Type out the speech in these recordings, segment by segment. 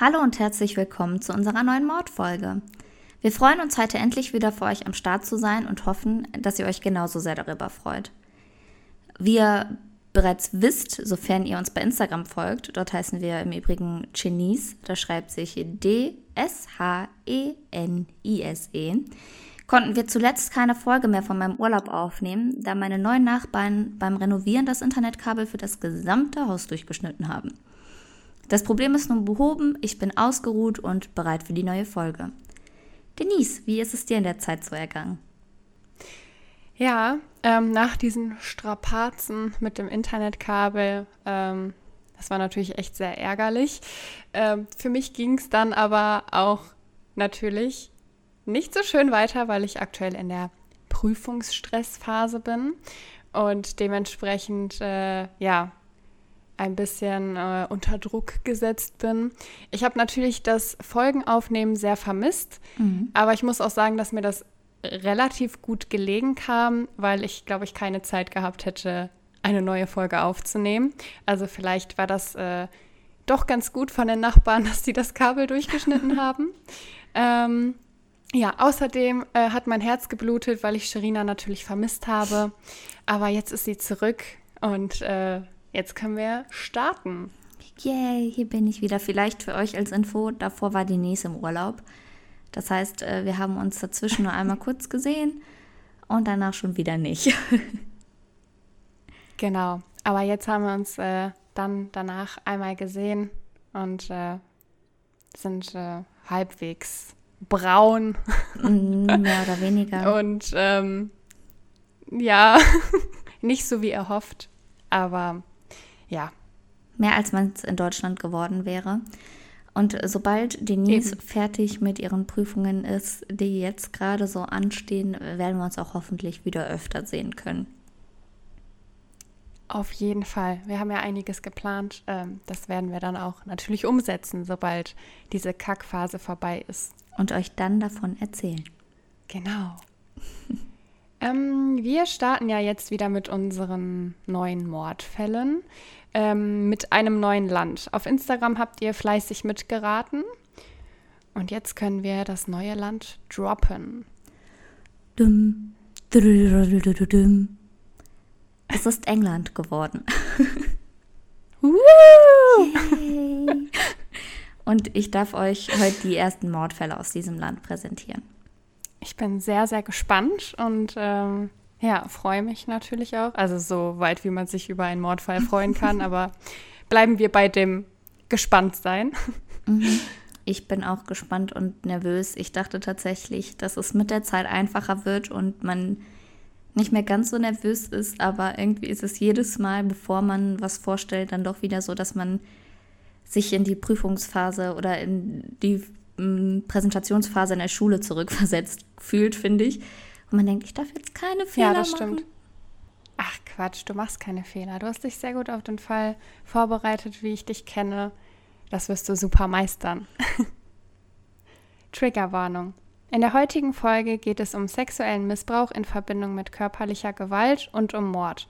Hallo und herzlich willkommen zu unserer neuen Mordfolge. Wir freuen uns heute endlich wieder für euch am Start zu sein und hoffen, dass ihr euch genauso sehr darüber freut. Wie ihr bereits wisst, sofern ihr uns bei Instagram folgt, dort heißen wir im Übrigen Chinese, da schreibt sich D-S-H-E-N-I-S-E, -E, konnten wir zuletzt keine Folge mehr von meinem Urlaub aufnehmen, da meine neuen Nachbarn beim Renovieren das Internetkabel für das gesamte Haus durchgeschnitten haben. Das Problem ist nun behoben, ich bin ausgeruht und bereit für die neue Folge. Denise, wie ist es dir in der Zeit so ergangen? Ja, ähm, nach diesen Strapazen mit dem Internetkabel, ähm, das war natürlich echt sehr ärgerlich. Ähm, für mich ging es dann aber auch natürlich nicht so schön weiter, weil ich aktuell in der Prüfungsstressphase bin und dementsprechend, äh, ja, ein bisschen äh, unter Druck gesetzt bin. Ich habe natürlich das Folgenaufnehmen sehr vermisst, mhm. aber ich muss auch sagen, dass mir das relativ gut gelegen kam, weil ich, glaube ich, keine Zeit gehabt hätte, eine neue Folge aufzunehmen. Also vielleicht war das äh, doch ganz gut von den Nachbarn, dass sie das Kabel durchgeschnitten haben. Ähm, ja, außerdem äh, hat mein Herz geblutet, weil ich Sherina natürlich vermisst habe. Aber jetzt ist sie zurück und äh, Jetzt können wir starten. Yay, hier bin ich wieder. Vielleicht für euch als Info, davor war Denise im Urlaub. Das heißt, äh, wir haben uns dazwischen nur einmal kurz gesehen und danach schon wieder nicht. genau, aber jetzt haben wir uns äh, dann danach einmal gesehen und äh, sind äh, halbwegs braun. Mm, mehr oder weniger. Und ähm, ja, nicht so wie erhofft, aber ja. Mehr als man es in Deutschland geworden wäre. Und sobald Denise Eben. fertig mit ihren Prüfungen ist, die jetzt gerade so anstehen, werden wir uns auch hoffentlich wieder öfter sehen können. Auf jeden Fall. Wir haben ja einiges geplant. Ähm, das werden wir dann auch natürlich umsetzen, sobald diese Kackphase vorbei ist. Und euch dann davon erzählen. Genau. ähm, wir starten ja jetzt wieder mit unseren neuen Mordfällen ähm, mit einem neuen Land. Auf Instagram habt ihr fleißig mitgeraten. Und jetzt können wir das neue Land droppen. Dum, es ist England geworden. Und ich darf euch heute die ersten Mordfälle aus diesem Land präsentieren. Ich bin sehr, sehr gespannt und ähm, ja, freue mich natürlich auch. Also so weit, wie man sich über einen Mordfall freuen kann, aber bleiben wir bei dem gespannt sein. Mhm. Ich bin auch gespannt und nervös. Ich dachte tatsächlich, dass es mit der Zeit einfacher wird und man nicht mehr ganz so nervös ist, aber irgendwie ist es jedes Mal, bevor man was vorstellt, dann doch wieder so, dass man sich in die Prüfungsphase oder in die Präsentationsphase in der Schule zurückversetzt fühlt, finde ich. Und man denkt, ich darf jetzt keine Fehler machen. Ja, das machen. stimmt. Ach Quatsch, du machst keine Fehler. Du hast dich sehr gut auf den Fall vorbereitet, wie ich dich kenne. Das wirst du super meistern. Triggerwarnung. In der heutigen Folge geht es um sexuellen Missbrauch in Verbindung mit körperlicher Gewalt und um Mord.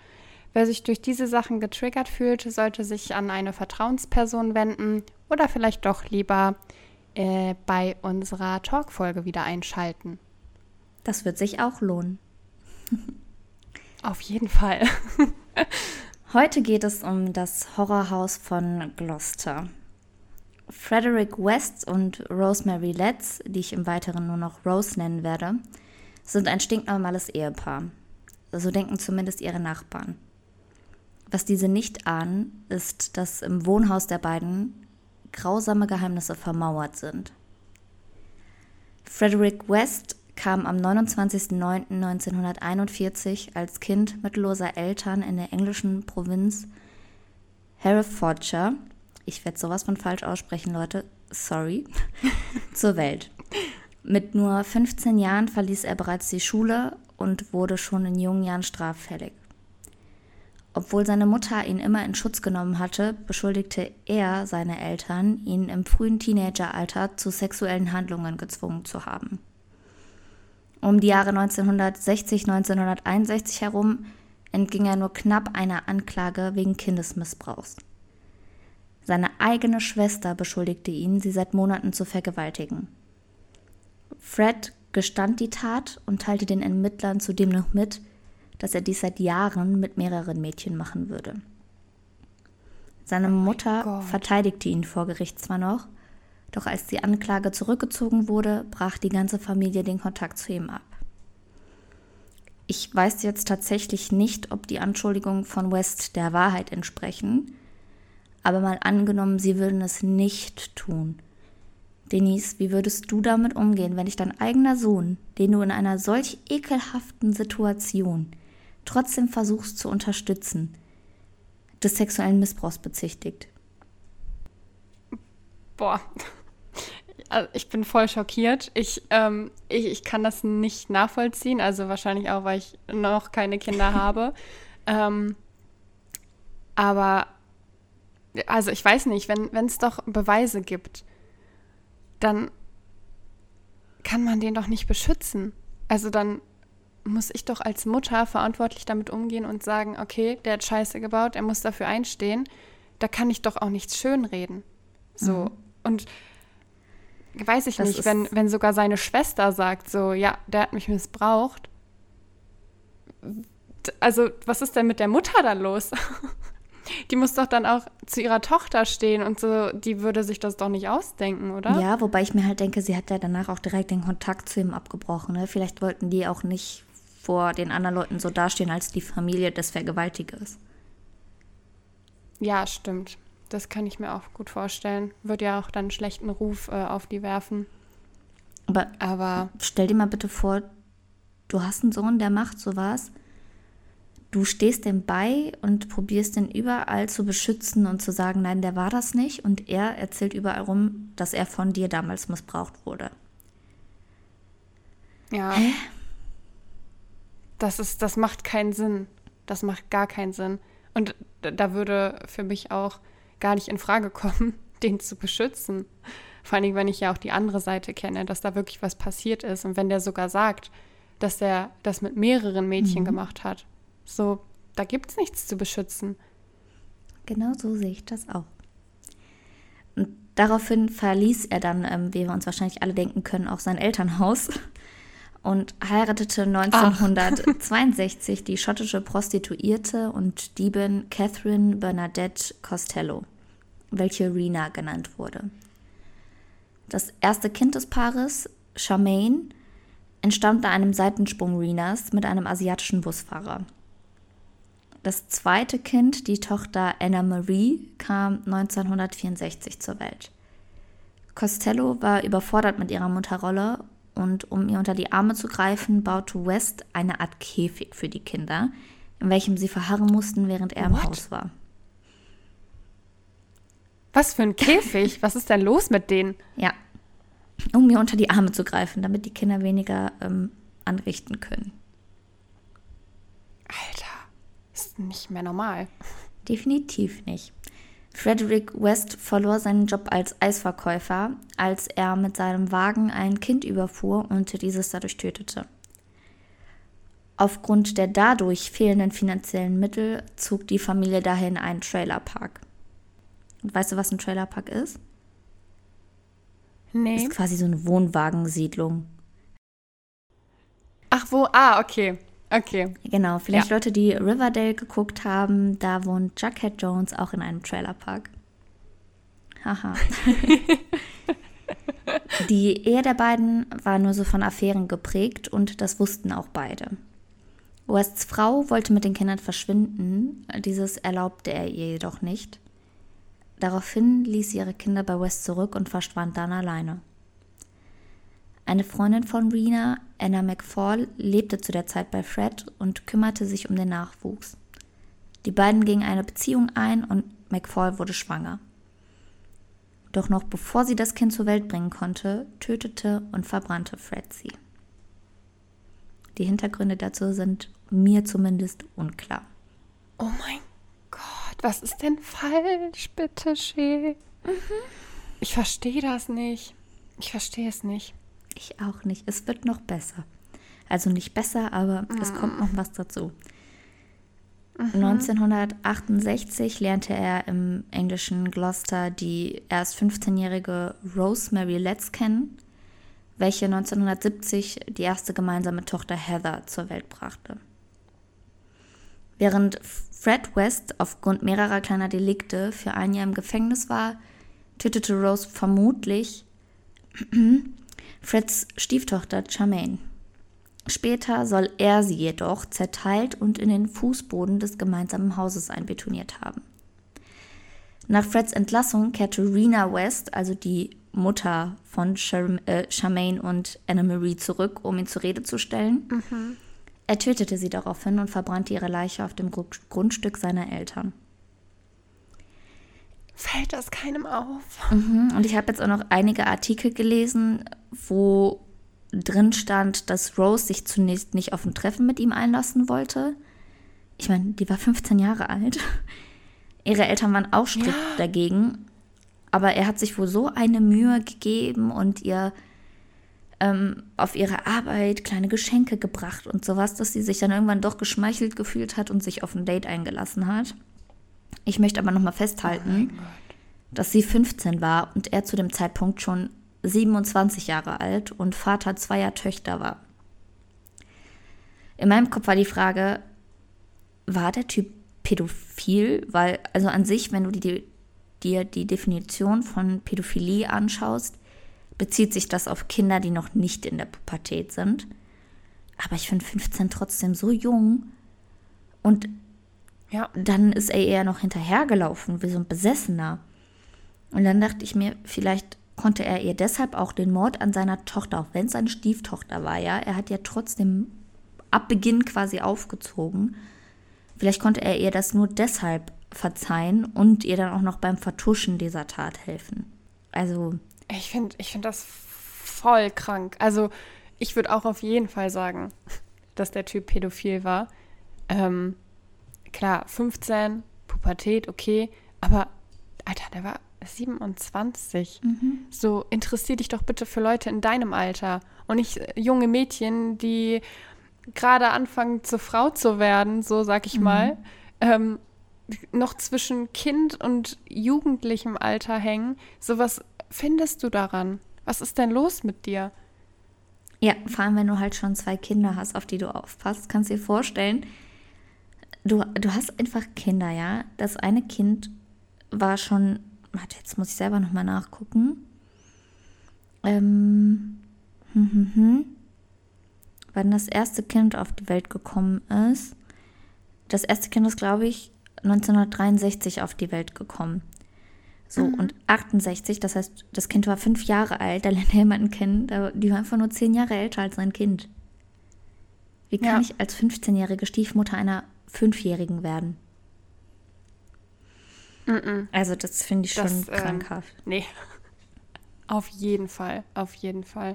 Wer sich durch diese Sachen getriggert fühlt, sollte sich an eine Vertrauensperson wenden oder vielleicht doch lieber äh, bei unserer Talkfolge wieder einschalten. Das wird sich auch lohnen. Auf jeden Fall. Heute geht es um das Horrorhaus von Gloucester. Frederick West und Rosemary Letts, die ich im Weiteren nur noch Rose nennen werde, sind ein stinknormales Ehepaar. So denken zumindest ihre Nachbarn. Was diese nicht ahnen, ist, dass im Wohnhaus der beiden grausame Geheimnisse vermauert sind. Frederick West kam am 29.09.1941 als Kind mittelloser Eltern in der englischen Provinz Herefordshire, ich werde sowas von falsch aussprechen, Leute, sorry, zur Welt. Mit nur 15 Jahren verließ er bereits die Schule und wurde schon in jungen Jahren straffällig. Obwohl seine Mutter ihn immer in Schutz genommen hatte, beschuldigte er seine Eltern, ihn im frühen Teenageralter zu sexuellen Handlungen gezwungen zu haben. Um die Jahre 1960, 1961 herum entging er nur knapp einer Anklage wegen Kindesmissbrauchs. Seine eigene Schwester beschuldigte ihn, sie seit Monaten zu vergewaltigen. Fred gestand die Tat und teilte den Ermittlern zudem noch mit, dass er dies seit Jahren mit mehreren Mädchen machen würde. Seine oh Mutter verteidigte ihn vor Gericht zwar noch, doch als die Anklage zurückgezogen wurde, brach die ganze Familie den Kontakt zu ihm ab. Ich weiß jetzt tatsächlich nicht, ob die Anschuldigungen von West der Wahrheit entsprechen, aber mal angenommen, sie würden es nicht tun. Denise, wie würdest du damit umgehen, wenn dich dein eigener Sohn, den du in einer solch ekelhaften Situation trotzdem versuchst zu unterstützen, des sexuellen Missbrauchs bezichtigt? Boah, also ich bin voll schockiert. Ich, ähm, ich, ich kann das nicht nachvollziehen, also wahrscheinlich auch, weil ich noch keine Kinder habe. Ähm, aber, also ich weiß nicht, wenn es doch Beweise gibt, dann kann man den doch nicht beschützen. Also dann muss ich doch als Mutter verantwortlich damit umgehen und sagen, okay, der hat Scheiße gebaut, er muss dafür einstehen. Da kann ich doch auch nichts schönreden. So. Mhm. Und weiß ich das nicht, wenn, wenn sogar seine Schwester sagt, so, ja, der hat mich missbraucht. Also, was ist denn mit der Mutter dann los? Die muss doch dann auch zu ihrer Tochter stehen und so, die würde sich das doch nicht ausdenken, oder? Ja, wobei ich mir halt denke, sie hat ja danach auch direkt den Kontakt zu ihm abgebrochen. Ne? Vielleicht wollten die auch nicht vor den anderen Leuten so dastehen als die Familie des Vergewaltigers. Ja, stimmt. Das kann ich mir auch gut vorstellen. Würde ja auch dann einen schlechten Ruf äh, auf die werfen. Aber, Aber stell dir mal bitte vor, du hast einen Sohn, der macht sowas. Du stehst dem bei und probierst den überall zu beschützen und zu sagen, nein, der war das nicht. Und er erzählt überall rum, dass er von dir damals missbraucht wurde. Ja. Hä? Das ist, das macht keinen Sinn. Das macht gar keinen Sinn. Und da würde für mich auch gar nicht in Frage kommen, den zu beschützen. Vor allem, wenn ich ja auch die andere Seite kenne, dass da wirklich was passiert ist. Und wenn der sogar sagt, dass er das mit mehreren Mädchen mhm. gemacht hat. So, da gibt es nichts zu beschützen. Genau so sehe ich das auch. Und daraufhin verließ er dann, ähm, wie wir uns wahrscheinlich alle denken können, auch sein Elternhaus und heiratete 1962 Ach. die schottische Prostituierte und Diebin Catherine Bernadette Costello, welche Rena genannt wurde. Das erste Kind des Paares, Charmaine, entstammte einem Seitensprung Renas mit einem asiatischen Busfahrer. Das zweite Kind, die Tochter Anna Marie, kam 1964 zur Welt. Costello war überfordert mit ihrer Mutterrolle und um ihr unter die Arme zu greifen, baute West eine Art Käfig für die Kinder, in welchem sie verharren mussten, während er What? im Haus war. Was für ein Käfig? Was ist denn los mit denen? Ja, um mir unter die Arme zu greifen, damit die Kinder weniger ähm, anrichten können. Alter, ist nicht mehr normal. Definitiv nicht. Frederick West verlor seinen Job als Eisverkäufer, als er mit seinem Wagen ein Kind überfuhr und dieses dadurch tötete. Aufgrund der dadurch fehlenden finanziellen Mittel zog die Familie dahin einen Trailerpark. Und weißt du, was ein Trailerpark ist? Nee. Ist quasi so eine Wohnwagensiedlung. Ach wo, ah, okay. Okay. Genau, vielleicht ja. Leute, die Riverdale geguckt haben, da wohnt Jughead Jones auch in einem Trailerpark. Haha. die Ehe der beiden war nur so von Affären geprägt und das wussten auch beide. Wests Frau wollte mit den Kindern verschwinden, dieses erlaubte er ihr jedoch nicht. Daraufhin ließ sie ihre Kinder bei West zurück und verschwand dann alleine. Eine Freundin von Rena, Anna McFall, lebte zu der Zeit bei Fred und kümmerte sich um den Nachwuchs. Die beiden gingen eine Beziehung ein und McFall wurde schwanger. Doch noch bevor sie das Kind zur Welt bringen konnte, tötete und verbrannte Fred sie. Die Hintergründe dazu sind mir zumindest unklar. Oh mein Gott, was ist denn falsch, bitte, Shee? Mhm. Ich verstehe das nicht. Ich verstehe es nicht. Ich auch nicht. Es wird noch besser. Also nicht besser, aber mm. es kommt noch was dazu. Mhm. 1968 lernte er im englischen Gloucester die erst 15-jährige Rosemary Letts kennen, welche 1970 die erste gemeinsame Tochter Heather zur Welt brachte. Während Fred West aufgrund mehrerer kleiner Delikte für ein Jahr im Gefängnis war, tötete Rose vermutlich Freds Stieftochter Charmaine. Später soll er sie jedoch zerteilt und in den Fußboden des gemeinsamen Hauses einbetoniert haben. Nach Freds Entlassung kehrte Rena West, also die Mutter von äh, Charmaine und Anna Marie, zurück, um ihn zur Rede zu stellen. Mhm. Er tötete sie daraufhin und verbrannte ihre Leiche auf dem Grundstück seiner Eltern. Fällt das keinem auf? Mhm. Und ich habe jetzt auch noch einige Artikel gelesen, wo drin stand, dass Rose sich zunächst nicht auf ein Treffen mit ihm einlassen wollte. Ich meine, die war 15 Jahre alt. Ihre Eltern waren auch strikt ja. dagegen. Aber er hat sich wohl so eine Mühe gegeben und ihr ähm, auf ihre Arbeit kleine Geschenke gebracht und sowas, dass sie sich dann irgendwann doch geschmeichelt gefühlt hat und sich auf ein Date eingelassen hat. Ich möchte aber nochmal festhalten, oh dass sie 15 war und er zu dem Zeitpunkt schon 27 Jahre alt und Vater zweier Töchter war. In meinem Kopf war die Frage, war der Typ pädophil? Weil, also an sich, wenn du dir die, die Definition von Pädophilie anschaust, bezieht sich das auf Kinder, die noch nicht in der Pubertät sind. Aber ich finde 15 trotzdem so jung. Und ja. dann ist er eher noch hinterhergelaufen, wie so ein Besessener. Und dann dachte ich mir, vielleicht konnte er ihr deshalb auch den Mord an seiner Tochter, auch wenn es seine Stieftochter war, ja, er hat ja trotzdem ab Beginn quasi aufgezogen. Vielleicht konnte er ihr das nur deshalb verzeihen und ihr dann auch noch beim Vertuschen dieser Tat helfen. Also. Ich finde ich find das voll krank. Also, ich würde auch auf jeden Fall sagen, dass der Typ pädophil war. Ähm, klar, 15, Pubertät, okay, aber Alter, der war 27. Mhm. So, interessier dich doch bitte für Leute in deinem Alter und nicht äh, junge Mädchen, die gerade anfangen, zur Frau zu werden, so sag ich mhm. mal, ähm, noch zwischen Kind und jugendlichem Alter hängen. So, was findest du daran? Was ist denn los mit dir? Ja, vor allem, wenn du halt schon zwei Kinder hast, auf die du aufpasst, kannst du dir vorstellen, du, du hast einfach Kinder, ja. Das eine Kind war schon warte, jetzt muss ich selber nochmal nachgucken. Ähm, hm, hm, hm. Wann das erste Kind auf die Welt gekommen ist. Das erste Kind ist, glaube ich, 1963 auf die Welt gekommen. So, mhm. und 68, das heißt, das Kind war fünf Jahre alt, da lernt er jemanden kennen, die war einfach nur zehn Jahre älter als sein Kind. Wie kann ja. ich als 15-jährige Stiefmutter einer Fünfjährigen werden? Mm Also das finde ich schon das, ähm, krankhaft. Ähm, nee. Auf jeden Fall, auf jeden Fall.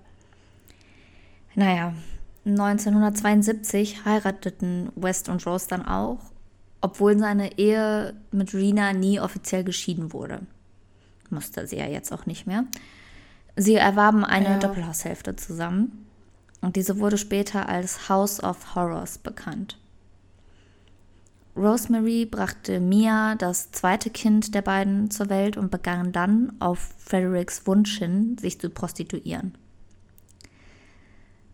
Naja, 1972 heirateten West und Rose dann auch, obwohl seine Ehe mit Rena nie offiziell geschieden wurde. Musste sie ja jetzt auch nicht mehr. Sie erwarben eine ja. Doppelhaushälfte zusammen und diese wurde später als House of Horrors bekannt. Rosemary brachte Mia, das zweite Kind der beiden, zur Welt und begann dann auf Fredericks Wunsch hin, sich zu prostituieren.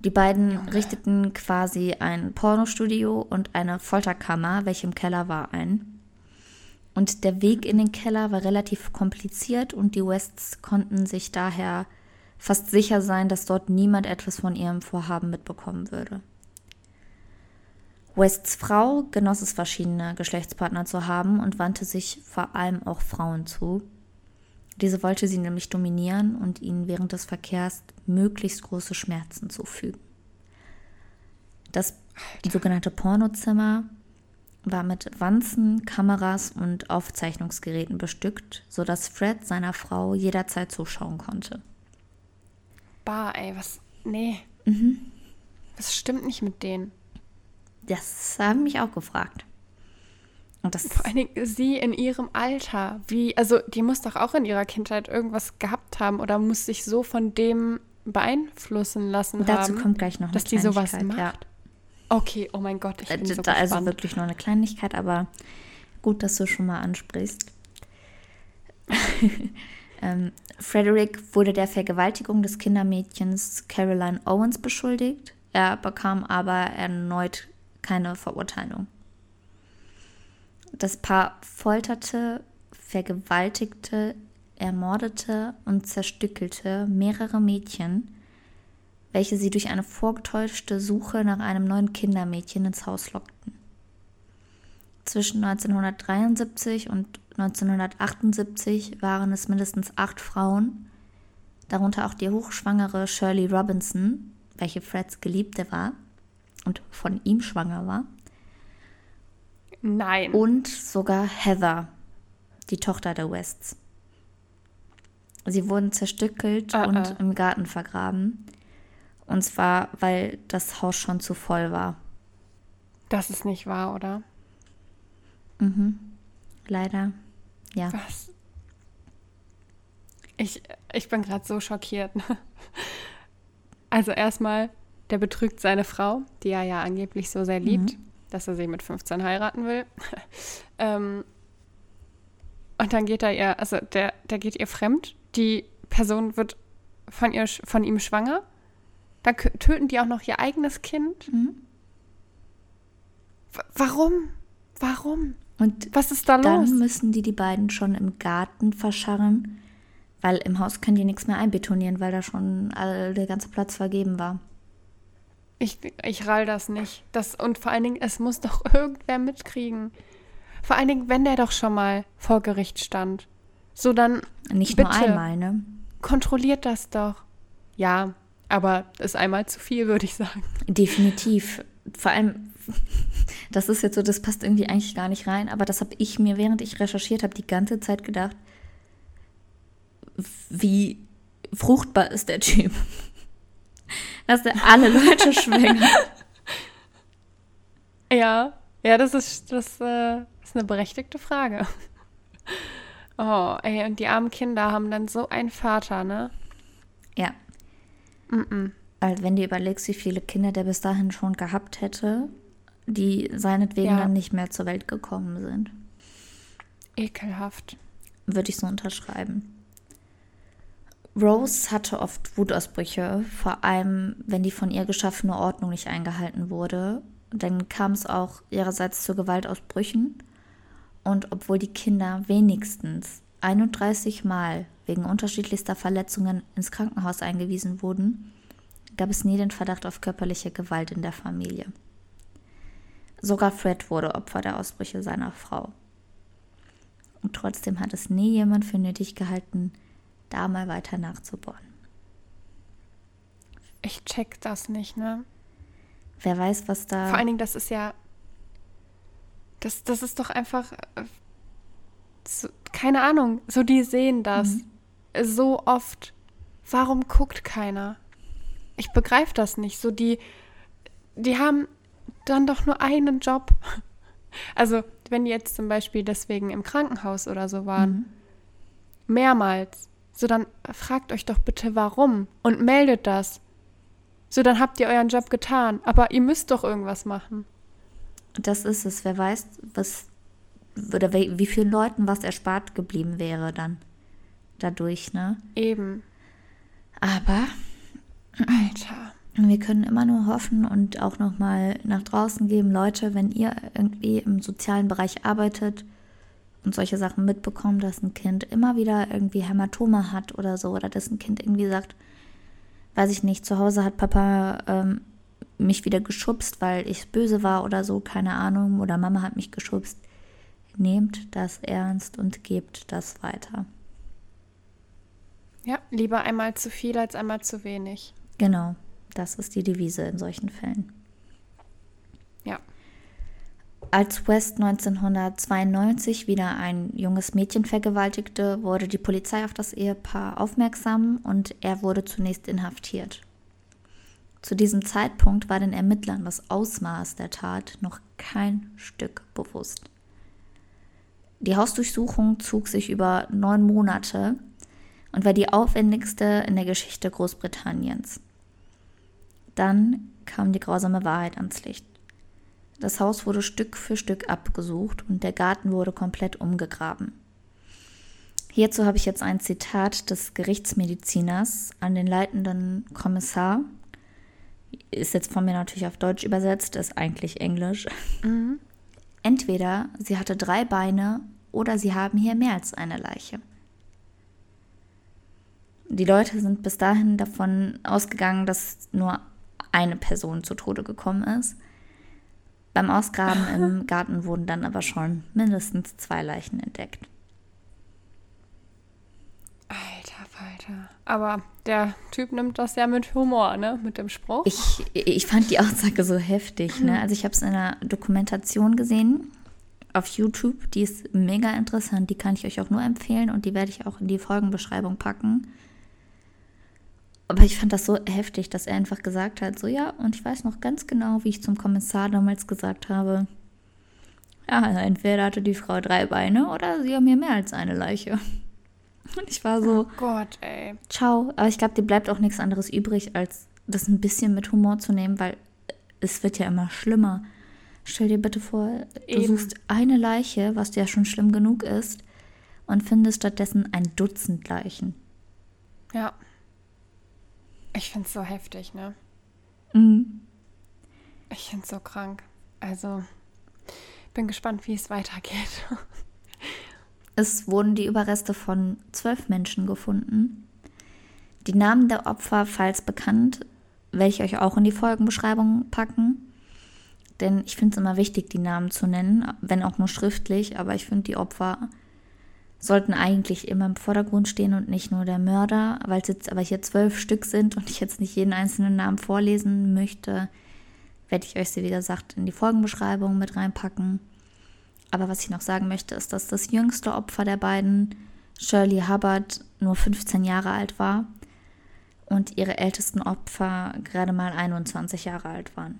Die beiden richteten quasi ein Pornostudio und eine Folterkammer, welche im Keller war, ein. Und der Weg in den Keller war relativ kompliziert und die Wests konnten sich daher fast sicher sein, dass dort niemand etwas von ihrem Vorhaben mitbekommen würde. Wests Frau genoss es, verschiedene Geschlechtspartner zu haben und wandte sich vor allem auch Frauen zu. Diese wollte sie nämlich dominieren und ihnen während des Verkehrs möglichst große Schmerzen zufügen. Das sogenannte Pornozimmer war mit Wanzen, Kameras und Aufzeichnungsgeräten bestückt, sodass Fred seiner Frau jederzeit zuschauen konnte. Bah, ey, was. Nee. Mhm. Was stimmt nicht mit denen? Das haben mich auch gefragt. Und das Vor allen Dingen sie in ihrem Alter. Wie, also die muss doch auch in ihrer Kindheit irgendwas gehabt haben oder muss sich so von dem beeinflussen lassen Dazu haben. kommt gleich noch dass die sowas macht. Ja. Okay, oh mein Gott, ich bin so Da- Also wirklich nur eine Kleinigkeit, aber gut, dass du schon mal ansprichst. ähm, Frederick wurde der Vergewaltigung des Kindermädchens Caroline Owens beschuldigt. Er bekam aber erneut keine Verurteilung. Das Paar folterte, vergewaltigte, ermordete und zerstückelte mehrere Mädchen, welche sie durch eine vorgetäuschte Suche nach einem neuen Kindermädchen ins Haus lockten. Zwischen 1973 und 1978 waren es mindestens acht Frauen, darunter auch die hochschwangere Shirley Robinson, welche Freds Geliebte war und von ihm schwanger war, Nein. und sogar Heather, die Tochter der Wests. Sie wurden zerstückelt Ah, und ah. im Garten vergraben. Und zwar, weil das Haus schon zu voll war. Das ist nicht wahr, oder? Leider. Ja. Was? Ich, ich bin gerade so schockiert. Also erstmal, der betrügt seine Frau, die er ja angeblich so sehr liebt, dass er sie mit 15 heiraten will. ähm, und dann geht er ihr, also der, der geht ihr fremd. Die Person wird von, ihr, von ihm schwanger. Dann töten die auch noch ihr eigenes Kind. Mhm. Warum? Warum? Und Was ist da los? dann müssen die die beiden schon im Garten verscharren, weil im Haus können die nichts mehr einbetonieren, weil da schon all, der ganze Platz vergeben war. Ich, ich rall das nicht. Das, und vor allen Dingen, es muss doch irgendwer mitkriegen. Vor allen Dingen, wenn der doch schon mal vor Gericht stand. So, dann Nicht nur Bitte. einmal, ne? kontrolliert das doch. Ja, aber ist einmal zu viel, würde ich sagen. Definitiv. Vor allem, das ist jetzt so, das passt irgendwie eigentlich gar nicht rein, aber das habe ich mir, während ich recherchiert habe, die ganze Zeit gedacht, wie fruchtbar ist der Typ. Dass er alle Leute schwängert. Ja, ja, das ist, das äh, ist eine berechtigte Frage. Oh, ey, und die armen Kinder haben dann so einen Vater, ne? Ja. Weil wenn du überlegst, wie viele Kinder der bis dahin schon gehabt hätte, die seinetwegen Ja. dann nicht mehr zur Welt gekommen sind, Ekelhaft. würde ich so unterschreiben. Rose hatte oft Wutausbrüche, vor allem wenn die von ihr geschaffene Ordnung nicht eingehalten wurde. Dann kam es auch ihrerseits zu Gewaltausbrüchen. Und obwohl die Kinder wenigstens 31 Mal wegen unterschiedlichster Verletzungen ins Krankenhaus eingewiesen wurden, gab es nie den Verdacht auf körperliche Gewalt in der Familie. Sogar Fred wurde Opfer der Ausbrüche seiner Frau. Und trotzdem hat es nie jemand für nötig gehalten, da mal weiter nachzubohren. Ich check das nicht, ne? Wer weiß, was da. Vor allen Dingen, das ist ja. Das, das ist doch einfach. äh, So, keine Ahnung. So, die sehen das so oft. Warum guckt keiner? Ich begreife das nicht. So, die. Die haben dann doch nur einen Job. Also, wenn die jetzt zum Beispiel deswegen im Krankenhaus oder so waren, mehrmals, so dann fragt euch doch bitte warum und meldet das. So, dann habt ihr euren Job getan. Aber ihr müsst doch irgendwas machen. Das ist es. Wer weiß, was. Oder wie, wie vielen Leuten was erspart geblieben wäre dann. Dadurch, ne? Eben. Aber Alter. wir können immer nur hoffen und auch nochmal nach draußen geben, Leute, wenn ihr irgendwie im sozialen Bereich arbeitet und solche Sachen mitbekommt, dass ein Kind immer wieder irgendwie Hämatome hat oder so, oder dass ein Kind irgendwie sagt, weiß ich nicht, zu Hause hat Papa ähm, mich wieder geschubst, weil ich böse war oder so, keine Ahnung, oder Mama hat mich geschubst. Nehmt das ernst und gebt das weiter. Ja, lieber einmal zu viel als einmal zu wenig. Genau, das ist die Devise in solchen Fällen. Ja. Als West 1992 wieder ein junges Mädchen vergewaltigte, wurde die Polizei auf das Ehepaar aufmerksam und er wurde zunächst inhaftiert. Zu diesem Zeitpunkt war den Ermittlern das Ausmaß der Tat noch kein Stück bewusst. Die Hausdurchsuchung zog sich über neun Monate und war die aufwendigste in der Geschichte Großbritanniens. Dann kam die grausame Wahrheit ans Licht. Das Haus wurde Stück für Stück abgesucht und der Garten wurde komplett umgegraben. Hierzu habe ich jetzt ein Zitat des Gerichtsmediziners an den leitenden Kommissar. Ist jetzt von mir natürlich auf Deutsch übersetzt, ist eigentlich Englisch. Mhm. Entweder sie hatte drei Beine oder sie haben hier mehr als eine Leiche. Die Leute sind bis dahin davon ausgegangen, dass nur eine Person zu Tode gekommen ist. Beim Ausgraben im Garten wurden dann aber schon mindestens zwei Leichen entdeckt. Alter Falter. Aber der Typ nimmt das ja mit Humor, ne? Mit dem Spruch. Ich, ich fand die Aussage so heftig, ne? Also ich habe es in einer Dokumentation gesehen auf YouTube. Die ist mega interessant. Die kann ich euch auch nur empfehlen und die werde ich auch in die Folgenbeschreibung packen. Aber ich fand das so heftig, dass er einfach gesagt hat, so ja, und ich weiß noch ganz genau, wie ich zum Kommissar damals gesagt habe, ja, entweder hatte die Frau drei Beine oder sie haben hier mehr als eine Leiche. Und ich war so, oh Gott, ey. Ciao. Aber ich glaube, dir bleibt auch nichts anderes übrig, als das ein bisschen mit Humor zu nehmen, weil es wird ja immer schlimmer. Stell dir bitte vor, Eben. du suchst eine Leiche, was ja schon schlimm genug ist, und findest stattdessen ein Dutzend Leichen. Ja. Ich finde es so heftig, ne? Mhm. Ich finde es so krank. Also, bin gespannt, wie es weitergeht. Es wurden die Überreste von zwölf Menschen gefunden. Die Namen der Opfer, falls bekannt, werde ich euch auch in die Folgenbeschreibung packen. Denn ich finde es immer wichtig, die Namen zu nennen, wenn auch nur schriftlich. Aber ich finde, die Opfer sollten eigentlich immer im Vordergrund stehen und nicht nur der Mörder. Weil es jetzt aber hier zwölf Stück sind und ich jetzt nicht jeden einzelnen Namen vorlesen möchte, werde ich euch sie, wie gesagt, in die Folgenbeschreibung mit reinpacken. Aber was ich noch sagen möchte, ist, dass das jüngste Opfer der beiden, Shirley Hubbard, nur 15 Jahre alt war und ihre ältesten Opfer gerade mal 21 Jahre alt waren.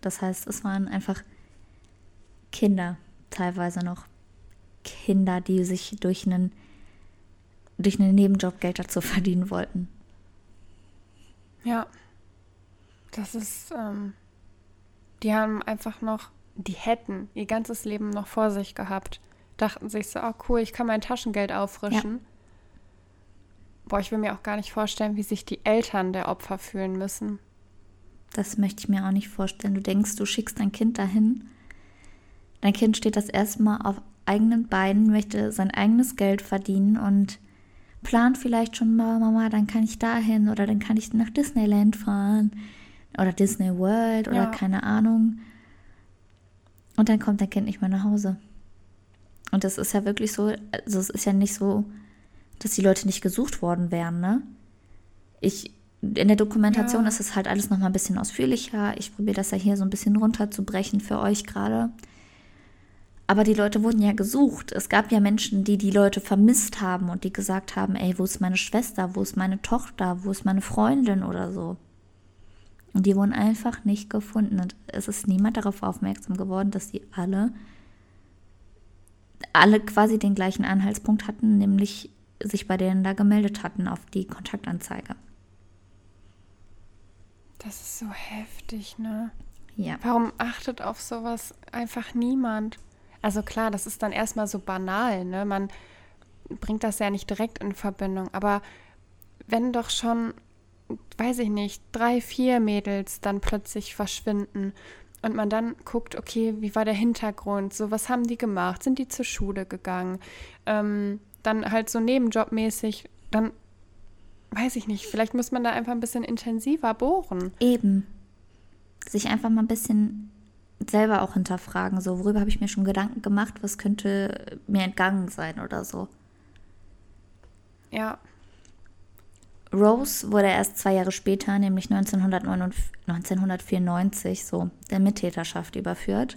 Das heißt, es waren einfach Kinder, teilweise noch Kinder, die sich durch einen, durch einen Nebenjob Geld dazu verdienen wollten. Ja, das ist, ähm, die haben einfach noch die hätten ihr ganzes Leben noch vor sich gehabt, dachten sich so, oh cool, ich kann mein Taschengeld auffrischen. Ja. Boah, ich will mir auch gar nicht vorstellen, wie sich die Eltern der Opfer fühlen müssen. Das möchte ich mir auch nicht vorstellen. Du denkst, du schickst dein Kind dahin. Dein Kind steht das erste Mal auf eigenen Beinen, möchte sein eigenes Geld verdienen und plant vielleicht schon mal, Mama, dann kann ich dahin oder dann kann ich nach Disneyland fahren oder Disney World oder ja. keine Ahnung. Und dann kommt dein Kind nicht mehr nach Hause. Und das ist ja wirklich so, also es ist ja nicht so, dass die Leute nicht gesucht worden wären, ne? Ich, in der Dokumentation ja. ist es halt alles nochmal ein bisschen ausführlicher. Ich probiere das ja hier so ein bisschen runterzubrechen für euch gerade. Aber die Leute wurden ja gesucht. Es gab ja Menschen, die die Leute vermisst haben und die gesagt haben, ey, wo ist meine Schwester, wo ist meine Tochter, wo ist meine Freundin oder so. Und die wurden einfach nicht gefunden. Und es ist niemand darauf aufmerksam geworden, dass die alle, alle quasi den gleichen Anhaltspunkt hatten, nämlich sich bei denen da gemeldet hatten auf die Kontaktanzeige. Das ist so heftig, ne? Ja. Warum achtet auf sowas einfach niemand? Also klar, das ist dann erstmal so banal, ne? Man bringt das ja nicht direkt in Verbindung, aber wenn doch schon weiß ich nicht, drei, vier Mädels dann plötzlich verschwinden und man dann guckt, okay, wie war der Hintergrund, so was haben die gemacht, sind die zur Schule gegangen, ähm, dann halt so nebenjobmäßig, dann weiß ich nicht, vielleicht muss man da einfach ein bisschen intensiver bohren. Eben. Sich einfach mal ein bisschen selber auch hinterfragen, so worüber habe ich mir schon Gedanken gemacht, was könnte mir entgangen sein oder so. Ja. Rose wurde erst zwei Jahre später, nämlich 1994, so der Mittäterschaft überführt.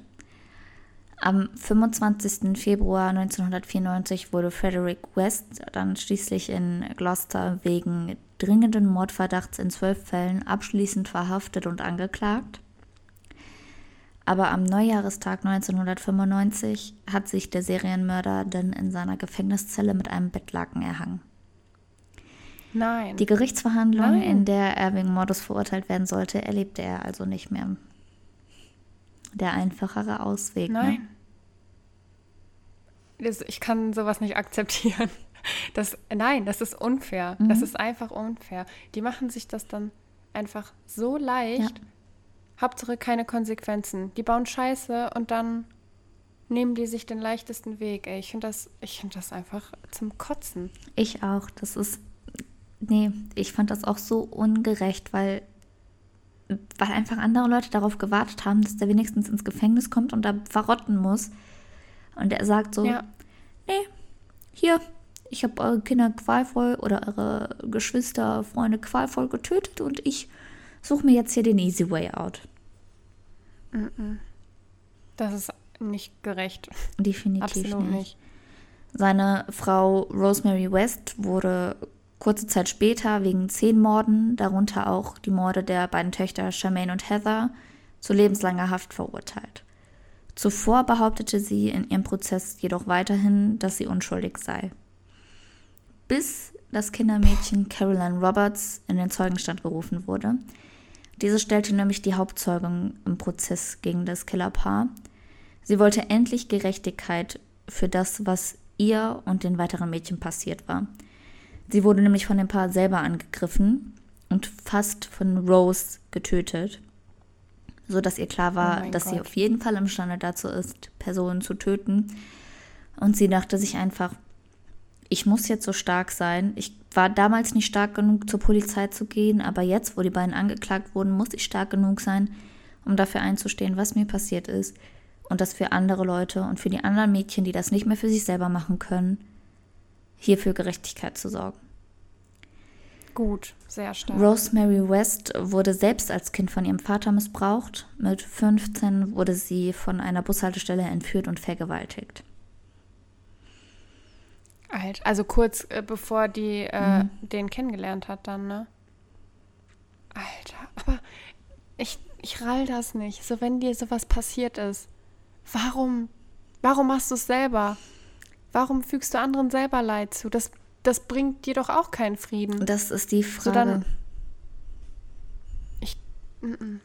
Am 25. Februar 1994 wurde Frederick West dann schließlich in Gloucester wegen dringenden Mordverdachts in zwölf Fällen abschließend verhaftet und angeklagt. Aber am Neujahrestag 1995 hat sich der Serienmörder dann in seiner Gefängniszelle mit einem Bettlaken erhangen. Nein. Die Gerichtsverhandlung, Nein. in der er wegen Mordes verurteilt werden sollte, erlebte er also nicht mehr. Der einfachere Ausweg. Ne? Nein. Ne? Das, ich kann sowas nicht akzeptieren. Das, nein, das ist unfair. Mhm. Das ist einfach unfair. Die machen sich das dann einfach so leicht. Ja. Hauptsache keine Konsequenzen. Die bauen Scheiße und dann nehmen die sich den leichtesten Weg. Ey, ich finde das, find das einfach zum Kotzen. Ich auch. Das ist. Nee, ich fand das auch so ungerecht, weil weil einfach andere Leute darauf gewartet haben, dass der wenigstens ins Gefängnis kommt und da verrotten muss. Und er sagt so, ja. nee, hier, ich habe eure Kinder qualvoll oder eure Geschwister, Freunde qualvoll getötet und ich suche mir jetzt hier den easy way out. Das ist nicht gerecht. Definitiv Absolut nicht. nicht. Seine Frau Rosemary West wurde kurze Zeit später wegen zehn Morden, darunter auch die Morde der beiden Töchter Charmaine und Heather, zu lebenslanger Haft verurteilt. Zuvor behauptete sie in ihrem Prozess jedoch weiterhin, dass sie unschuldig sei. Bis das Kindermädchen Caroline Roberts in den Zeugenstand gerufen wurde. Diese stellte nämlich die Hauptzeugin im Prozess gegen das Killerpaar. Sie wollte endlich Gerechtigkeit für das, was ihr und den weiteren Mädchen passiert war. Sie wurde nämlich von dem Paar selber angegriffen und fast von Rose getötet, sodass ihr klar war, oh dass Gott. sie auf jeden Fall imstande dazu ist, Personen zu töten. Und sie dachte sich einfach, ich muss jetzt so stark sein. Ich war damals nicht stark genug, zur Polizei zu gehen, aber jetzt, wo die beiden angeklagt wurden, muss ich stark genug sein, um dafür einzustehen, was mir passiert ist. Und das für andere Leute und für die anderen Mädchen, die das nicht mehr für sich selber machen können, hier für Gerechtigkeit zu sorgen. Gut, sehr stark. Rosemary West wurde selbst als Kind von ihrem Vater missbraucht. Mit 15 wurde sie von einer Bushaltestelle entführt und vergewaltigt. Alt, also kurz äh, bevor die äh, mhm. den kennengelernt hat dann, ne? Alter, aber ich, ich rall das nicht. So, wenn dir sowas passiert ist, warum, warum machst du es selber? Warum fügst du anderen selber Leid zu? Das, das bringt dir doch auch keinen Frieden. Das ist die Frage. So dann, ich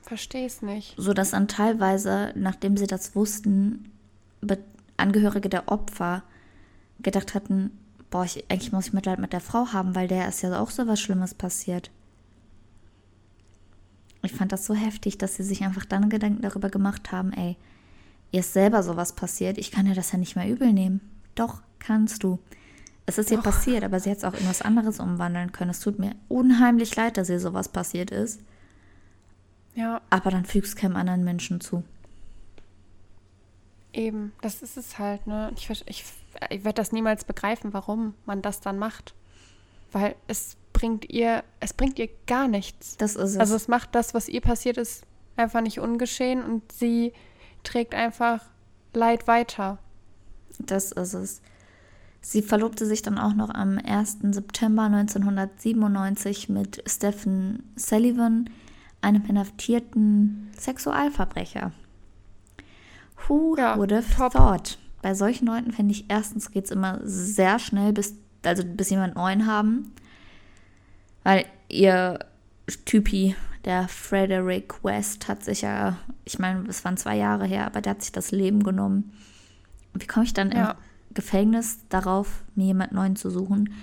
verstehe es nicht. So dass dann teilweise, nachdem sie das wussten, Angehörige der Opfer gedacht hatten, boah, ich, eigentlich muss ich Mitleid mit der Frau haben, weil der ist ja auch so was Schlimmes passiert. Ich fand das so heftig, dass sie sich einfach dann Gedanken darüber gemacht haben, ey, ihr ist selber sowas passiert, ich kann ja das ja nicht mehr übel nehmen. Doch, kannst du. Es ist ihr passiert, aber sie hätte es auch in was anderes umwandeln können. Es tut mir unheimlich leid, dass ihr sowas passiert ist. Ja. Aber dann fügst keinem anderen Menschen zu. Eben, das ist es halt, ne? Ich, ich, ich werde das niemals begreifen, warum man das dann macht. Weil es bringt ihr, es bringt ihr gar nichts. Das ist es. Also es macht das, was ihr passiert ist, einfach nicht ungeschehen und sie trägt einfach Leid weiter. Das ist es. Sie verlobte sich dann auch noch am 1. September 1997 mit Stephen Sullivan, einem inhaftierten Sexualverbrecher. Who ja, would have top. thought? Bei solchen Leuten finde ich, erstens geht es immer sehr schnell, bis, also bis jemand neuen haben. Weil ihr Typi, der Frederick West, hat sich ja, ich meine, es waren zwei Jahre her, aber der hat sich das Leben genommen. Wie komme ich dann ja. im Gefängnis darauf, mir jemand Neuen zu suchen?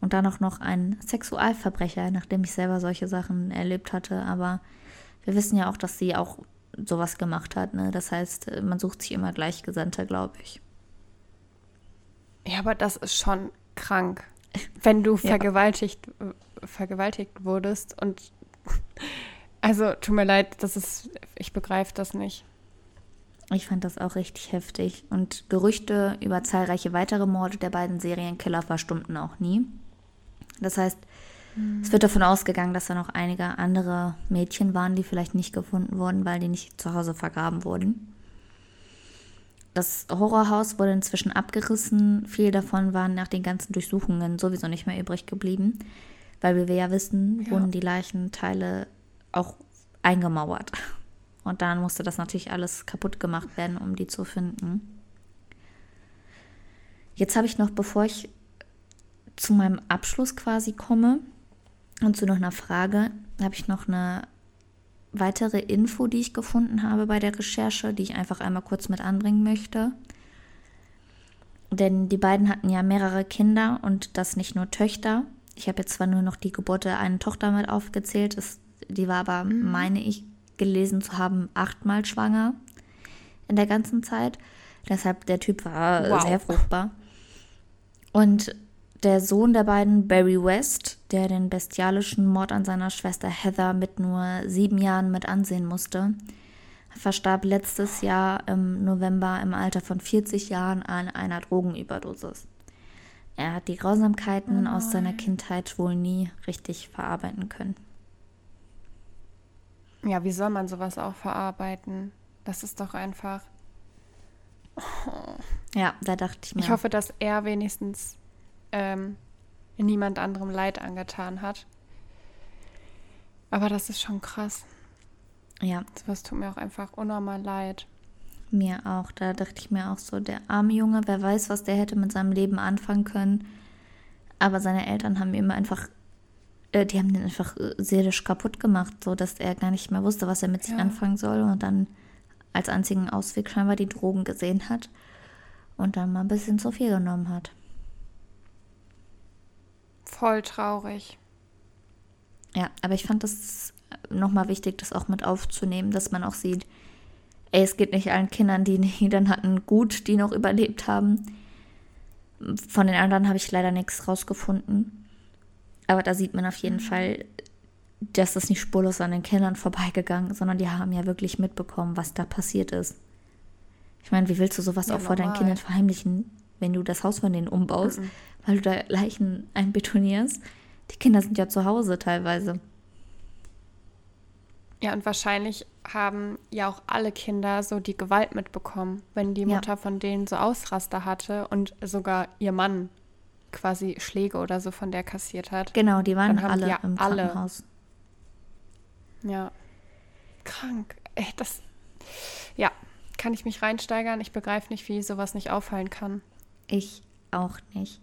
Und dann auch noch ein Sexualverbrecher, nachdem ich selber solche Sachen erlebt hatte. Aber wir wissen ja auch, dass sie auch sowas gemacht hat. Ne? Das heißt, man sucht sich immer Gleichgesinnte, glaube ich. Ja, aber das ist schon krank. Wenn du vergewaltigt, ja. vergewaltigt wurdest und also tut mir leid, das ist, ich begreife das nicht. Ich fand das auch richtig heftig. Und Gerüchte über zahlreiche weitere Morde der beiden Serienkiller verstummten auch nie. Das heißt, mhm. es wird davon ausgegangen, dass da noch einige andere Mädchen waren, die vielleicht nicht gefunden wurden, weil die nicht zu Hause vergraben wurden. Das Horrorhaus wurde inzwischen abgerissen. Viele davon waren nach den ganzen Durchsuchungen sowieso nicht mehr übrig geblieben, weil wie wir ja wissen, ja. wurden die Leichenteile auch eingemauert. Und dann musste das natürlich alles kaputt gemacht werden, um die zu finden. Jetzt habe ich noch, bevor ich zu meinem Abschluss quasi komme und zu noch einer Frage, habe ich noch eine weitere Info, die ich gefunden habe bei der Recherche, die ich einfach einmal kurz mit anbringen möchte. Denn die beiden hatten ja mehrere Kinder und das nicht nur Töchter. Ich habe jetzt zwar nur noch die Geburt der einen Tochter mit aufgezählt, ist, die war aber, mhm. meine ich, gelesen zu haben, achtmal schwanger in der ganzen Zeit. Deshalb der Typ war wow. sehr fruchtbar. Und der Sohn der beiden, Barry West, der den bestialischen Mord an seiner Schwester Heather mit nur sieben Jahren mit ansehen musste, verstarb letztes Jahr im November im Alter von 40 Jahren an einer Drogenüberdosis. Er hat die Grausamkeiten oh aus seiner Kindheit wohl nie richtig verarbeiten können. Ja, wie soll man sowas auch verarbeiten? Das ist doch einfach. Oh. Ja, da dachte ich mir. Ich hoffe, dass er wenigstens ähm, niemand anderem Leid angetan hat. Aber das ist schon krass. Ja. Sowas tut mir auch einfach unnormal leid. Mir auch. Da dachte ich mir auch so, der arme Junge, wer weiß, was der hätte mit seinem Leben anfangen können. Aber seine Eltern haben ihm einfach, äh, die haben den einfach äh, seelisch kaputt gemacht, so dass er gar nicht mehr wusste, was er mit sich anfangen soll und dann als einzigen Ausweg scheinbar die Drogen gesehen hat und dann mal ein bisschen zu viel genommen hat. Voll traurig. Ja, aber ich fand das nochmal wichtig, das auch mit aufzunehmen, dass man auch sieht, ey, es geht nicht allen Kindern, die dann hatten, gut, die noch überlebt haben. Von den anderen habe ich leider nichts rausgefunden. Aber da sieht man auf jeden mhm. Fall, dass das nicht spurlos an den Kindern vorbeigegangen, sondern die haben ja wirklich mitbekommen, was da passiert ist. Ich meine, wie willst du sowas ja, auch vor deinen Kindern verheimlichen, wenn du das Haus von denen umbaust, mhm. Weil du da Leichen einbetonierst? Die Kinder sind ja zu Hause teilweise. Ja, und wahrscheinlich haben ja auch alle Kinder so die Gewalt mitbekommen, wenn die Mutter ja. von denen so Ausraster hatte und sogar ihr Mann quasi Schläge oder so von der kassiert hat. Genau, die waren alle ja im alle. Krankenhaus. Ja. Krank. Ey, das. Ja, kann ich mich reinsteigern? Ich begreife nicht, wie sowas nicht auffallen kann. Ich auch nicht.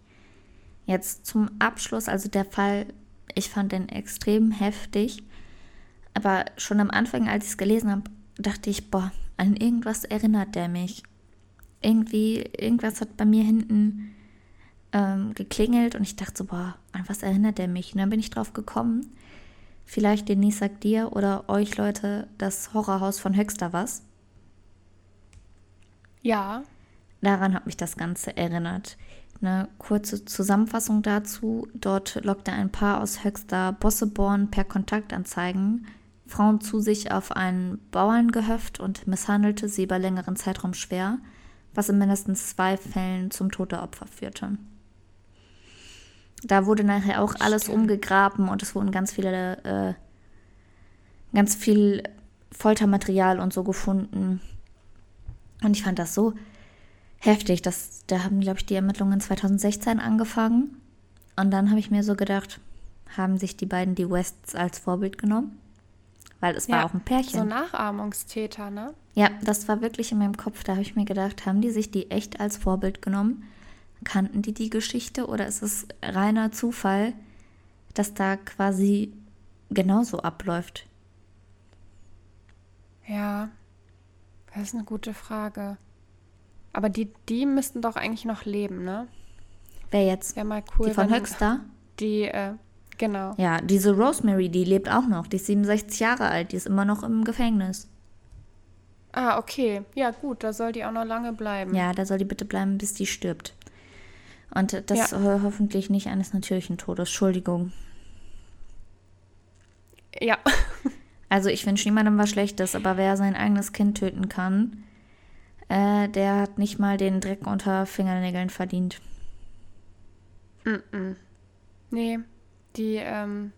Jetzt zum Abschluss, also der Fall, ich fand den extrem heftig. Aber schon am Anfang, als ich es gelesen habe, dachte ich, boah, an irgendwas erinnert der mich. Irgendwie, irgendwas hat bei mir hinten ähm, geklingelt und ich dachte so, boah, an was erinnert der mich? Und dann bin ich drauf gekommen, vielleicht Denise sagt dir oder euch Leute das Horrorhaus von Höxter was. Ja. Daran hat mich das Ganze erinnert. Eine kurze Zusammenfassung dazu. Dort lockte ein Paar aus Höxter Bosseborn per Kontaktanzeigen Frauen zu sich auf ein Bauerngehöft und misshandelte sie über längeren Zeitraum schwer, was in mindestens zwei Fällen zum Tod der Opfer führte. Da wurde nachher auch alles Stimmt. umgegraben und es wurden ganz viele, äh, ganz viel Foltermaterial und so gefunden. Und ich fand das so heftig, dass da haben, glaube ich, die Ermittlungen 2016 angefangen. Und dann habe ich mir so gedacht, haben sich die beiden die Wests als Vorbild genommen? weil es war auch ein Pärchen. So Nachahmungstäter, ne? Ja, das war wirklich in meinem Kopf. Da habe ich mir gedacht, haben die sich die echt als Vorbild genommen? Kannten die die Geschichte oder ist es reiner Zufall, dass da quasi genauso abläuft? Ja, das ist eine gute Frage. Aber die, die müssten doch eigentlich noch leben, ne? Wer jetzt? Wäre mal cool. Die von Höxter? Die, äh, Genau. Ja, diese Rosemary, die lebt auch noch. Die ist 67 Jahre alt, die ist immer noch im Gefängnis. Ah, okay. Ja, gut, da soll die auch noch lange bleiben. Ja, da soll die bitte bleiben, bis die stirbt. Und das ja. hoffentlich nicht eines natürlichen Todes. Entschuldigung. Ja. also ich wünsche niemandem was Schlechtes, aber wer sein eigenes Kind töten kann, äh, der hat nicht mal den Dreck unter Fingernägeln verdient. Mm, -mm. Nee, die, ähm,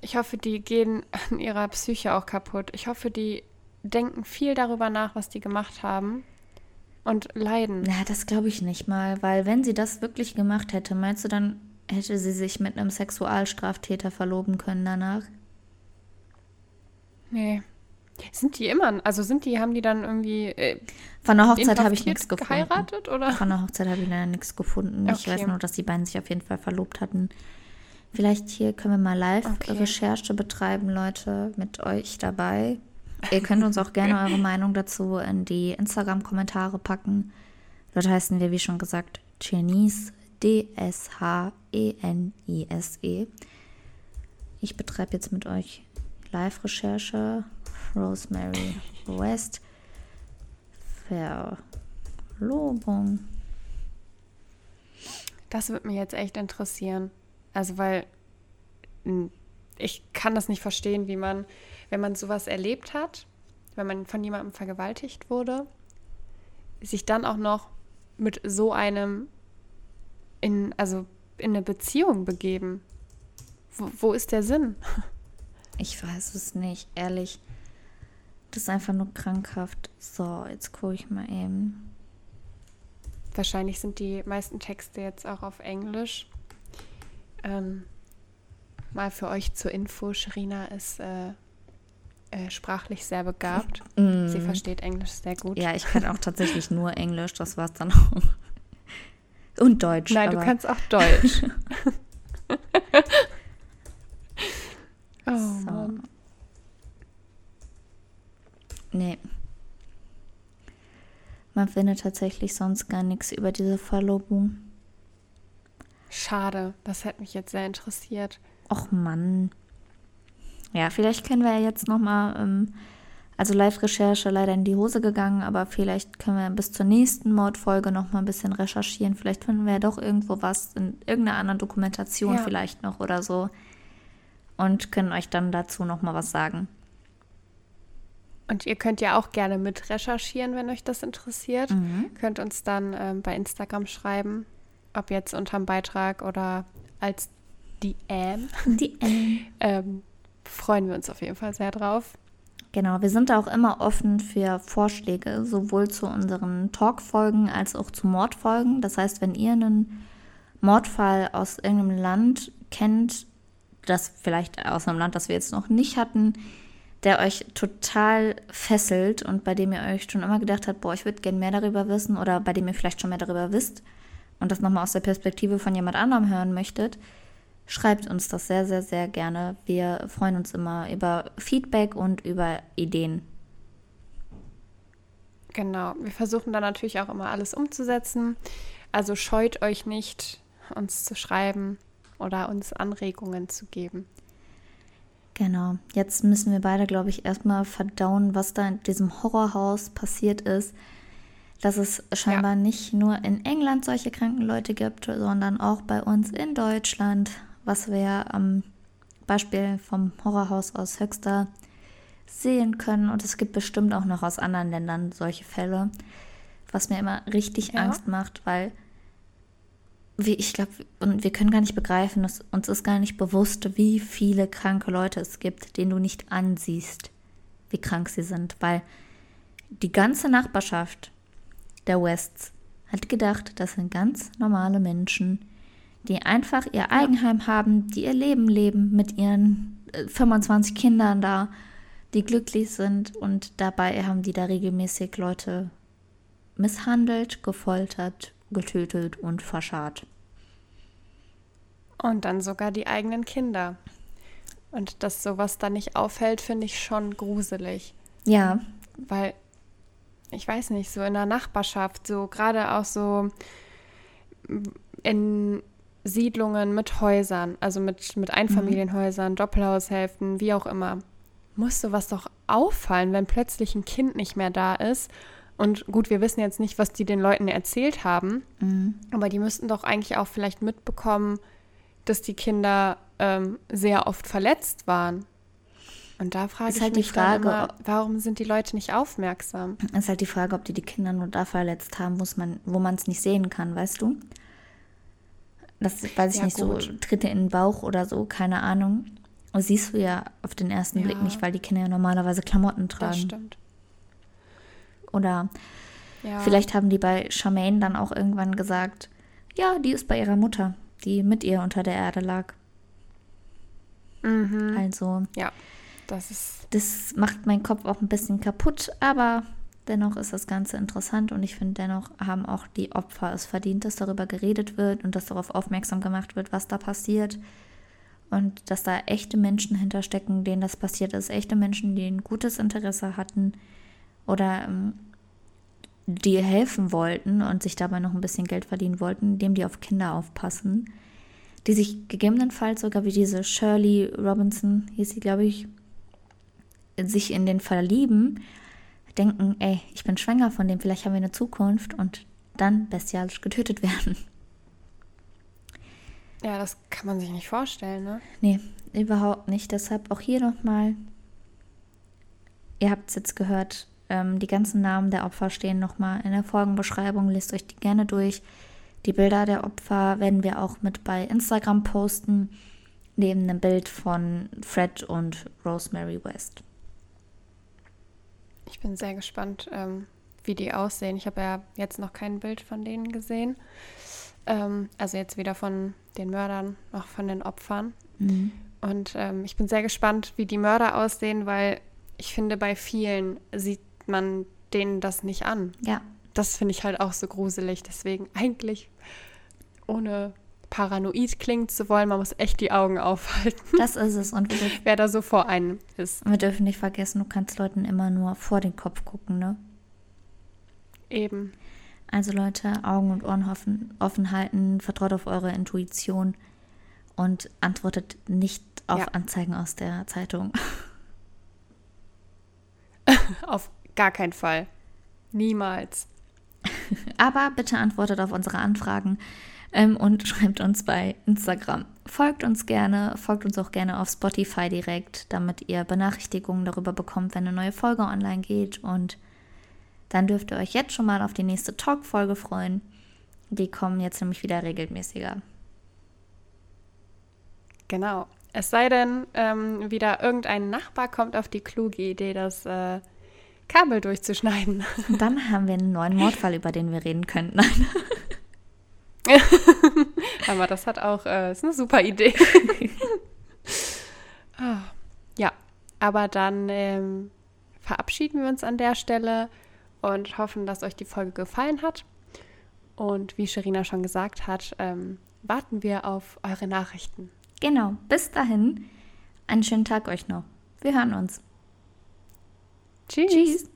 ich hoffe, die gehen an ihrer Psyche auch kaputt. Ich hoffe, die denken viel darüber nach, was die gemacht haben und leiden. Ja, das glaube ich nicht mal, weil wenn sie das wirklich gemacht hätte, meinst du, dann hätte sie sich mit einem Sexualstraftäter verloben können danach? Nee. Sind die immer, also sind die, haben die dann irgendwie. Äh, Von der Hochzeit habe ich nichts gefunden. Geheiratet oder? Von der Hochzeit habe ich leider nichts gefunden. Okay. Ich weiß nur, dass die beiden sich auf jeden Fall verlobt hatten. Vielleicht hier können wir mal Live-Recherche okay. betreiben, Leute, mit euch dabei. Ihr könnt uns auch gerne eure Meinung dazu in die Instagram-Kommentare packen. Dort heißen wir, wie schon gesagt, Chinese, D-S-H-E-N-I-S-E. -E. Ich betreibe jetzt mit euch Live-Recherche. Rosemary West. Verlobung. Das würde mich jetzt echt interessieren. Also, weil hm, ich kann das nicht verstehen, wie man, wenn man sowas erlebt hat, wenn man von jemandem vergewaltigt wurde, sich dann auch noch mit so einem in, also in eine Beziehung begeben. Wo, wo ist der Sinn? Ich weiß es nicht, ehrlich. Das ist einfach nur krankhaft. So, jetzt gucke ich mal eben. Wahrscheinlich sind die meisten Texte jetzt auch auf Englisch. Ähm, mal für euch zur Info, Sherina ist äh, äh, sprachlich sehr begabt. Mm. Sie versteht Englisch sehr gut. Ja, ich kann auch tatsächlich nur Englisch, das war es dann auch. Und Deutsch. Nein, du kannst auch Deutsch. oh, so. Mann. Nee. Man findet tatsächlich sonst gar nichts über diese Verlobung. Schade, das hätte mich jetzt sehr interessiert. Och Mann. Ja, vielleicht können wir ja jetzt noch mal, ähm, also Live-Recherche leider in die Hose gegangen, aber vielleicht können wir bis zur nächsten Mordfolge noch mal ein bisschen recherchieren. Vielleicht finden wir ja doch irgendwo was in irgendeiner anderen Dokumentation ja. vielleicht noch oder so und können euch dann dazu noch mal was sagen. Und ihr könnt ja auch gerne mit recherchieren, wenn euch das interessiert. Mhm. Könnt uns dann ähm, bei Instagram schreiben, ob jetzt unterm Beitrag oder als DM. DM. ähm, freuen wir uns auf jeden Fall sehr drauf. Genau, wir sind auch immer offen für Vorschläge, sowohl zu unseren Talkfolgen als auch zu Mordfolgen. Das heißt, wenn ihr einen Mordfall aus irgendeinem Land kennt, das vielleicht aus einem Land, das wir jetzt noch nicht hatten, der euch total fesselt und bei dem ihr euch schon immer gedacht habt, boah, ich würde gerne mehr darüber wissen oder bei dem ihr vielleicht schon mehr darüber wisst und das nochmal aus der Perspektive von jemand anderem hören möchtet, schreibt uns das sehr, sehr, sehr gerne. Wir freuen uns immer über Feedback und über Ideen. Genau, wir versuchen dann natürlich auch immer alles umzusetzen. Also scheut euch nicht, uns zu schreiben oder uns Anregungen zu geben. Genau, jetzt müssen wir beide, glaube ich, erstmal verdauen, was da in diesem Horrorhaus passiert ist. Dass es scheinbar ja. nicht nur in England solche kranken Leute gibt, sondern auch bei uns in Deutschland, was wir am Beispiel vom Horrorhaus aus Höxter sehen können. Und es gibt bestimmt auch noch aus anderen Ländern solche Fälle, was mir immer richtig ja. Angst macht, weil wie, ich glaube, und wir können gar nicht begreifen, dass uns ist gar nicht bewusst, wie viele kranke Leute es gibt, denen du nicht ansiehst, wie krank sie sind, weil die ganze Nachbarschaft der Wests hat gedacht, das sind ganz normale Menschen, die einfach ihr Eigenheim haben, die ihr Leben leben mit ihren 25 äh, Kindern da, die glücklich sind. Und dabei haben die da regelmäßig Leute misshandelt, gefoltert, getötet und verscharrt. Und dann sogar die eigenen Kinder. Und dass sowas dann nicht auffällt, finde ich schon gruselig. Ja. Weil, ich weiß nicht, so in der Nachbarschaft, so gerade auch so in Siedlungen mit Häusern, also mit, mit Einfamilienhäusern, mhm. Doppelhaushälften, wie auch immer, muss sowas doch auffallen, wenn plötzlich ein Kind nicht mehr da ist und gut, wir wissen jetzt nicht, was die den Leuten erzählt haben, mhm. aber die müssten doch eigentlich auch vielleicht mitbekommen, dass die Kinder ähm, sehr oft verletzt waren. Und da frage ist ich halt mich die Frage, immer, warum sind die Leute nicht aufmerksam? Ist halt die Frage, ob die die Kinder nur da verletzt haben, man, wo man es nicht sehen kann, weißt du? Das weiß ich ja, nicht, gut. so Tritte in den Bauch oder so, keine Ahnung. Das siehst du ja auf den ersten ja. Blick nicht, weil die Kinder ja normalerweise Klamotten tragen. Das stimmt. Oder ja. vielleicht haben die bei Charmaine dann auch irgendwann gesagt, ja, die ist bei ihrer Mutter, die mit ihr unter der Erde lag. Mhm. Also. Ja, das ist. Das macht meinen Kopf auch ein bisschen kaputt, aber dennoch ist das Ganze interessant und ich finde, dennoch haben auch die Opfer es verdient, dass darüber geredet wird und dass darauf aufmerksam gemacht wird, was da passiert. und dass da echte Menschen hinterstecken, denen das passiert ist, echte Menschen, die ein gutes Interesse hatten oder ähm, die helfen wollten und sich dabei noch ein bisschen Geld verdienen wollten, indem die auf Kinder aufpassen, die sich gegebenenfalls sogar wie diese Shirley Robinson, hieß sie, glaube ich, sich in den verlieben, denken, ey, ich bin schwanger von dem, vielleicht haben wir eine Zukunft und dann bestialisch getötet werden. Ja, das kann man sich nicht vorstellen, ne? Nee, überhaupt nicht. Deshalb auch hier nochmal, ihr habt es jetzt gehört, ähm, die ganzen Namen der Opfer stehen nochmal in der Folgenbeschreibung. Lest euch die gerne durch. Die Bilder der Opfer werden wir auch mit bei Instagram posten, neben einem Bild von Fred und Rosemary West. Ich bin sehr gespannt, ähm, wie die aussehen. Ich habe ja jetzt noch kein Bild von denen gesehen. Ähm, also jetzt weder von den Mördern noch von den Opfern. Mhm. Und ähm, ich bin sehr gespannt, wie die Mörder aussehen, weil ich finde, bei vielen sieht man denen das nicht an. Ja. Das finde ich halt auch so gruselig. Deswegen eigentlich ohne paranoid klingen zu wollen, man muss echt die Augen aufhalten. Das ist es. Und wer da so vor einem ist. Wir dürfen nicht vergessen, du kannst Leuten immer nur vor den Kopf gucken, ne? Eben. Also Leute, Augen und Ohren offen, offen halten, vertraut auf eure Intuition und antwortet nicht auf ja. Anzeigen aus der Zeitung. auf gar keinen Fall. Niemals. Aber bitte antwortet auf unsere Anfragen ähm, und schreibt uns bei Instagram. Folgt uns gerne, folgt uns auch gerne auf Spotify direkt, damit ihr Benachrichtigungen darüber bekommt, wenn eine neue Folge online geht. Und dann dürft ihr euch jetzt schon mal auf die nächste Talk-Folge freuen. Die kommen jetzt nämlich wieder regelmäßiger. Genau. Es sei denn, ähm, wieder irgendein Nachbar kommt auf die kluge Idee, das äh, Kabel durchzuschneiden. Und dann haben wir einen neuen Mordfall, über den wir reden können. Nein. Aber das hat auch, äh, ist eine super Idee. oh, ja, aber dann ähm, verabschieden wir uns an der Stelle und hoffen, dass euch die Folge gefallen hat. Und wie Sherina schon gesagt hat, ähm, warten wir auf eure Nachrichten. Genau, bis dahin, einen schönen Tag euch noch. Wir hören uns. Tschüss. Tschüss.